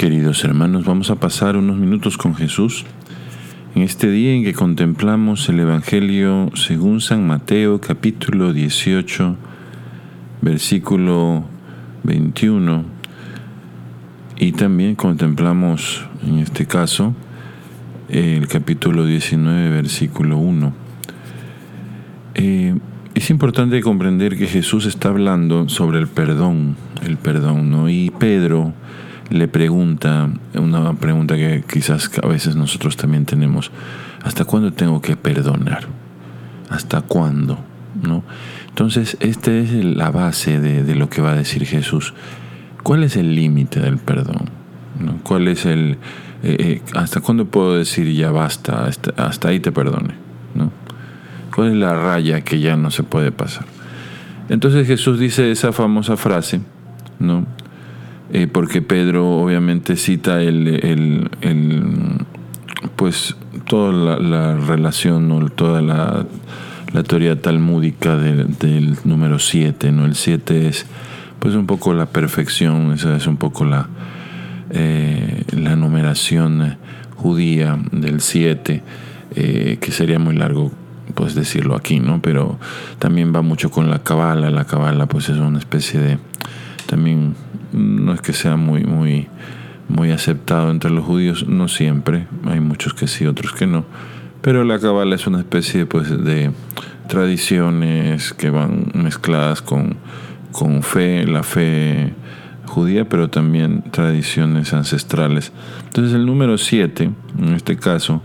Queridos hermanos, vamos a pasar unos minutos con Jesús en este día en que contemplamos el Evangelio según San Mateo capítulo 18, versículo 21, y también contemplamos en este caso el capítulo 19, versículo 1. Eh, es importante comprender que Jesús está hablando sobre el perdón, el perdón, ¿no? Y Pedro le pregunta, una pregunta que quizás a veces nosotros también tenemos, ¿hasta cuándo tengo que perdonar? ¿Hasta cuándo? ¿No? Entonces, esta es la base de, lo que va a decir Jesús. ¿Cuál es el límite del perdón? ¿Cuál es el... Eh, eh, ¿Hasta cuándo puedo decir ya basta? Hasta, ahí te perdone. ¿no? ¿Cuál es la raya que ya no se puede pasar? Entonces Jesús dice esa famosa frase, ¿no? Eh, porque Pedro obviamente cita el, el, pues toda la, relación, toda la, teoría talmúdica del, número 7, ¿no? El 7 es pues un poco la perfección, esa es un poco la, eh, la numeración judía del 7, eh, que sería muy largo pues decirlo aquí, ¿no? Pero también va mucho con la cabala, la cabala pues es una especie de también no es que sea muy, muy, muy aceptado entre los judíos, no siempre, hay muchos que sí, otros que no, pero la cabala es una especie pues, de tradiciones que van mezcladas con, con fe, la fe judía, pero también tradiciones ancestrales. Entonces el número 7, en este caso,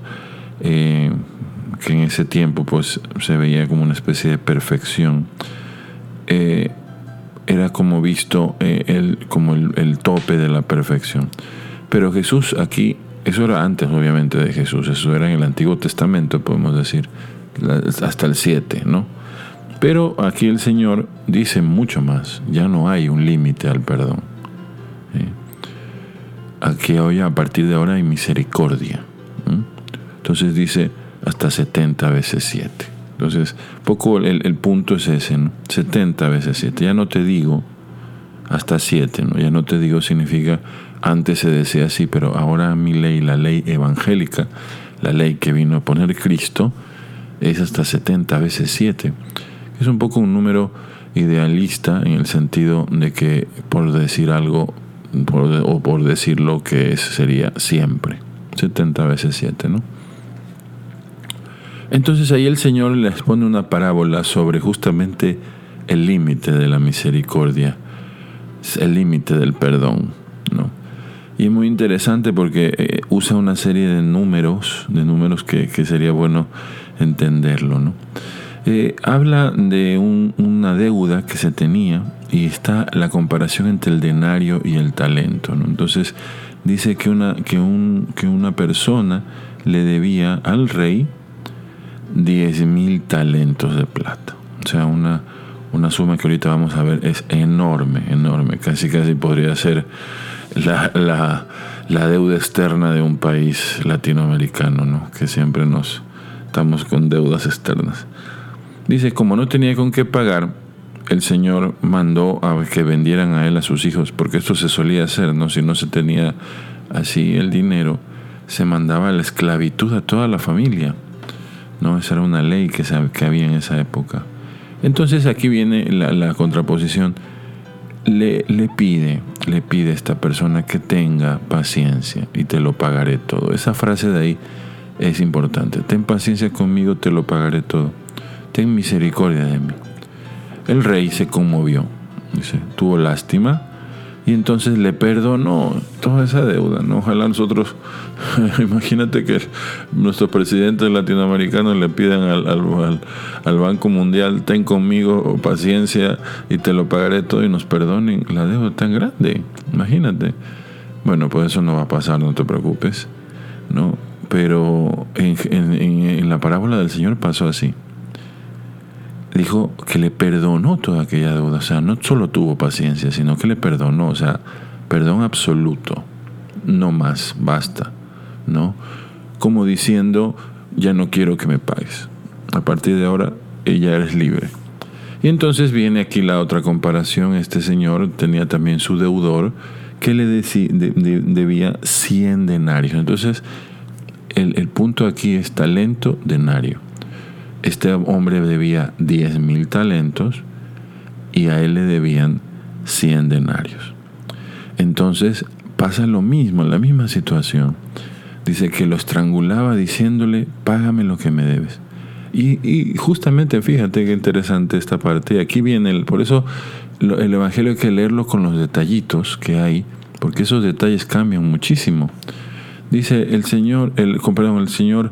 eh, que en ese tiempo pues se veía como una especie de perfección, eh, era como visto eh, el, como el, tope de la perfección. Pero Jesús aquí, eso era antes obviamente de Jesús, eso era en el Antiguo Testamento, podemos decir, hasta el 7, ¿no? Pero aquí el Señor dice mucho más, ya no hay un límite al perdón. Aquí hoy a partir de ahora hay misericordia. Entonces dice hasta 70 veces 7. Entonces, poco el, punto es ese, ¿no? 70 veces 7. Ya no te digo hasta 7, ¿no? Ya no te digo significa antes se decía así, pero ahora mi ley, la ley evangélica, la ley que vino a poner Cristo, es hasta 70 veces 7. Es un poco un número idealista en el sentido de que por decir algo o por decir lo que es sería siempre. 70 veces 7, ¿no? Entonces ahí el Señor les pone una parábola sobre justamente el límite de la misericordia, el límite del perdón. ¿no? Y es muy interesante porque eh, usa una serie de números, de números que, sería bueno entenderlo. ¿no? Eh, habla de una deuda que se tenía y está la comparación entre el denario y el talento. Entonces dice que una, que, un, que una persona le debía al rey 10 mil talentos de plata. O sea, una, una suma que ahorita vamos a ver es enorme, enorme. Casi, casi podría ser la, la, la deuda externa de un país latinoamericano, ¿no? Que siempre nos estamos con deudas externas. Dice, como no tenía con qué pagar, el Señor mandó a que vendieran a él a sus hijos, porque esto se solía hacer, ¿no? Si no se tenía así el dinero, se mandaba la esclavitud a toda la familia. ¿No? Esa era una ley que, que había en esa época. Entonces aquí viene la, contraposición. Le, le, pide, le pide a esta persona que tenga paciencia y te lo pagaré todo. Esa frase de ahí es importante. Ten paciencia conmigo, te lo pagaré todo. Ten misericordia de mí. El rey se conmovió, dice, tuvo lástima y entonces le perdonó toda esa deuda. ¿no? Ojalá nosotros, imagínate que nuestros presidentes latinoamericanos le pidan al, al, al, Banco Mundial, ten conmigo paciencia y te lo pagaré todo y nos perdonen la deuda tan grande. Imagínate. Bueno, pues eso no va a pasar, no te preocupes. ¿no? Pero en, en, en la parábola del Señor pasó así dijo que le perdonó toda aquella deuda. O sea, no solo tuvo paciencia, sino que le perdonó. O sea, perdón absoluto. No más, basta. ¿No? Como diciendo, ya no quiero que me pagues. A partir de ahora, ella eres libre. Y entonces viene aquí la otra comparación. Este señor tenía también su deudor que le debía 100 denarios. Entonces, el, el, punto aquí es talento, denario. Este hombre debía 10 mil talentos y a él le debían 100 denarios. Entonces pasa lo mismo, la misma situación. Dice que lo estrangulaba diciéndole, págame lo que me debes. Y, justamente, fíjate qué interesante esta parte. Aquí viene, el, por eso el Evangelio hay que leerlo con los detallitos que hay, porque esos detalles cambian muchísimo. Dice el Señor, el, perdón, el Señor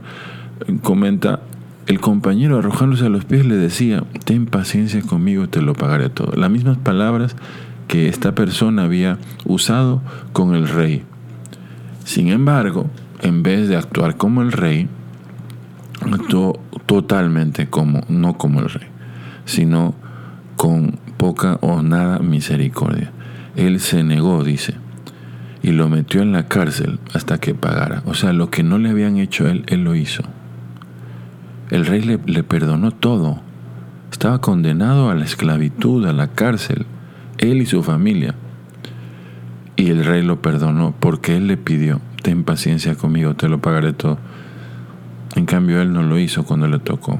comenta, el compañero arrojándose a los pies le decía, ten paciencia conmigo, te lo pagaré todo. Las mismas palabras que esta persona había usado con el rey. Sin embargo, en vez de actuar como el rey, actuó totalmente como, no como el rey, sino con poca o nada misericordia. Él se negó, dice, y lo metió en la cárcel hasta que pagara. O sea, lo que no le habían hecho a él, él lo hizo. El rey le, perdonó todo. Estaba condenado a la esclavitud, a la cárcel, él y su familia. Y el rey lo perdonó porque él le pidió, ten paciencia conmigo, te lo pagaré todo. En cambio, él no lo hizo cuando le tocó.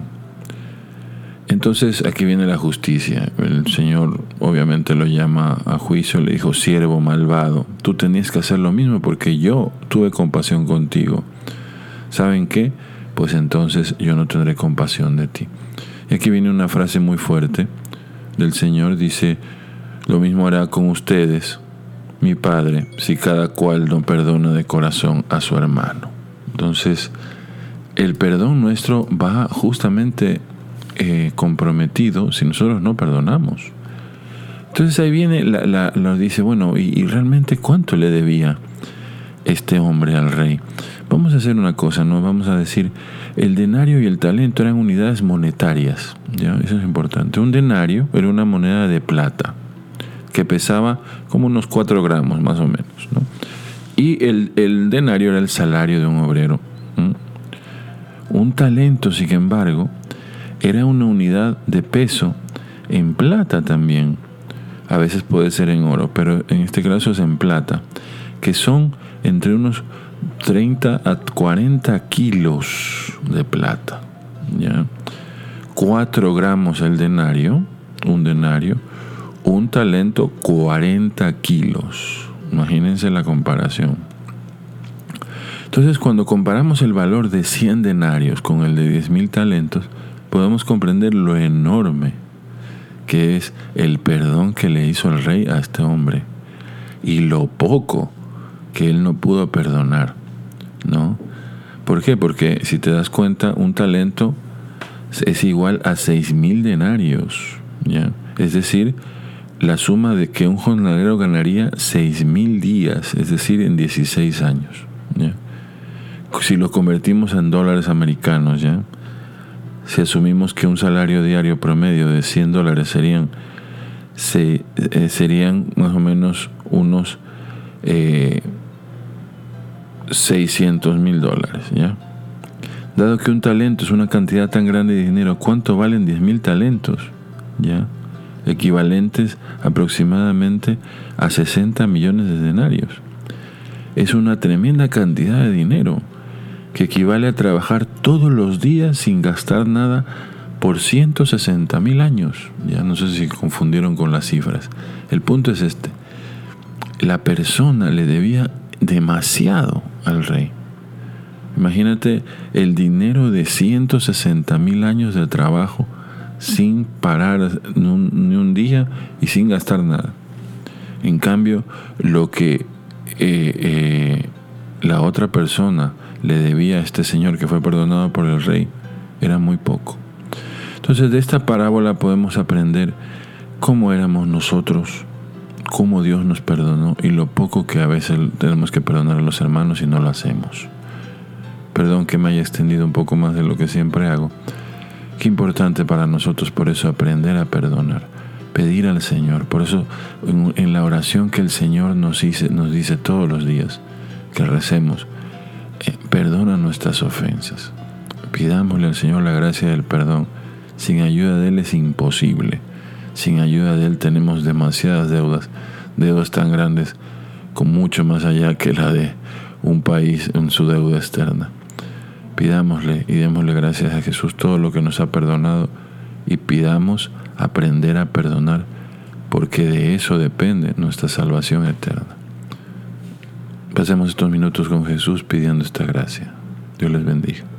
Entonces aquí viene la justicia. El Señor obviamente lo llama a juicio, le dijo, siervo malvado, tú tenías que hacer lo mismo porque yo tuve compasión contigo. ¿Saben qué? Pues entonces yo no tendré compasión de ti. Y aquí viene una frase muy fuerte del Señor, dice, lo mismo hará con ustedes, mi Padre, si cada cual no perdona de corazón a su hermano. Entonces, el perdón nuestro va justamente eh, comprometido si nosotros no perdonamos. Entonces ahí viene, la, dice, bueno, ¿y, realmente cuánto le debía este hombre al rey? Vamos a hacer una cosa, ¿no? Vamos a decir, el denario y el talento eran unidades monetarias, ¿ya? Eso es importante. Un denario era una moneda de plata que pesaba como unos 4 gramos más o menos, ¿no? Y el, denario era el salario de un obrero un talento, sin embargo, era una unidad de peso en plata también. A veces puede ser en oro, pero en este caso es en plata, que son entre unos 30 a 40 kilos de plata. ¿ya? 4 gramos el denario, un denario, un talento 40 kilos. Imagínense la comparación. Entonces, cuando comparamos el valor de 100 denarios con el de 10.000 talentos, podemos comprender lo enorme que es el perdón que le hizo el rey a este hombre y lo poco que él no pudo perdonar, ¿no? ¿Por qué? Porque si te das cuenta, un talento es igual a 6.000 denarios, ¿ya? Es decir, la suma de que un jornalero ganaría 6.000 días, es decir, en 16 años, si lo convertimos en dólares americanos, ¿ya? Si asumimos que un salario diario promedio de 100 dólares serían, se, eh, serían más o menos unos 600 eh, mil dólares, ¿ya? Dado que un talento es una cantidad tan grande de dinero, ¿cuánto valen 10 mil talentos? ¿Ya? Equivalentes aproximadamente a 60 millones de denarios. Es una tremenda cantidad de dinero que equivale a trabajar todos los días sin gastar nada por 160 mil años. Ya no sé si confundieron con las cifras. El punto es este. La persona le debía demasiado al rey. Imagínate el dinero de 160 mil años de trabajo sin parar ni un, día y sin gastar nada. En cambio, lo que eh, eh, la otra persona le debía a este señor que fue perdonado por el rey era muy poco. Entonces de esta parábola podemos aprender cómo éramos nosotros, cómo Dios nos perdonó y lo poco que a veces tenemos que perdonar a los hermanos y no lo hacemos. Perdón que me haya extendido un poco más de lo que siempre hago. Qué importante para nosotros por eso aprender a perdonar, pedir al Señor. Por eso en, la oración que el Señor nos dice, nos dice todos los días, que recemos, perdona nuestras ofensas. Pidámosle al Señor la gracia del perdón. Sin ayuda de Él es imposible. Sin ayuda de Él tenemos demasiadas deudas, deudas tan grandes con mucho más allá que la de un país en su deuda externa. Pidámosle y démosle gracias a Jesús todo lo que nos ha perdonado y pidamos aprender a perdonar porque de eso depende nuestra salvación eterna. Pasemos estos minutos con Jesús pidiendo esta gracia. Dios les bendiga.